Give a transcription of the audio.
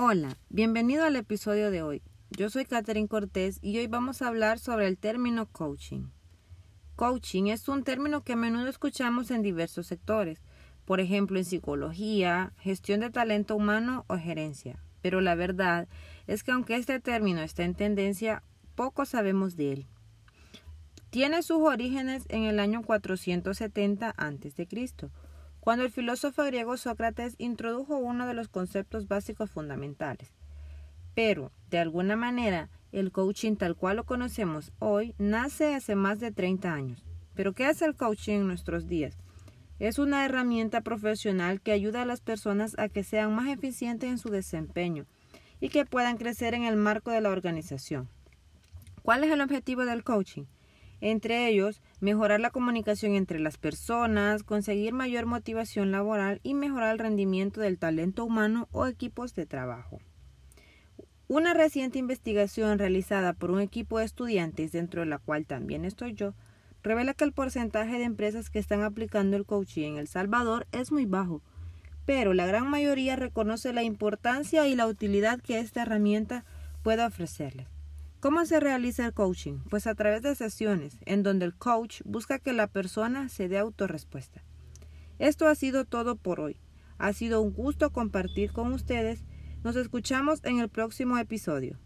Hola, bienvenido al episodio de hoy. Yo soy Catherine Cortés y hoy vamos a hablar sobre el término coaching. Coaching es un término que a menudo escuchamos en diversos sectores, por ejemplo en psicología, gestión de talento humano o gerencia. Pero la verdad es que aunque este término está en tendencia, poco sabemos de él. Tiene sus orígenes en el año 470 a.C., cuando el filósofo griego Sócrates introdujo uno de los conceptos básicos fundamentales. Pero, de alguna manera, el coaching tal cual lo conocemos hoy nace hace más de 30 años. Pero, ¿qué hace el coaching en nuestros días? Es una herramienta profesional que ayuda a las personas a que sean más eficientes en su desempeño y que puedan crecer en el marco de la organización. ¿Cuál es el objetivo del coaching? Entre ellos mejorar la comunicación entre las personas, conseguir mayor motivación laboral y mejorar el rendimiento del talento humano o equipos de trabajo. Una reciente investigación realizada por un equipo de estudiantes, dentro de la cual también estoy yo, revela que el porcentaje de empresas que están aplicando el coaching en El Salvador es muy bajo, pero la gran mayoría reconoce la importancia y la utilidad que esta herramienta puede ofrecerles. ¿Cómo se realiza el coaching? Pues a través de sesiones en donde el coach busca que la persona se dé autorrespuesta. Esto ha sido todo por hoy. Ha sido un gusto compartir con ustedes. Nos escuchamos en el próximo episodio.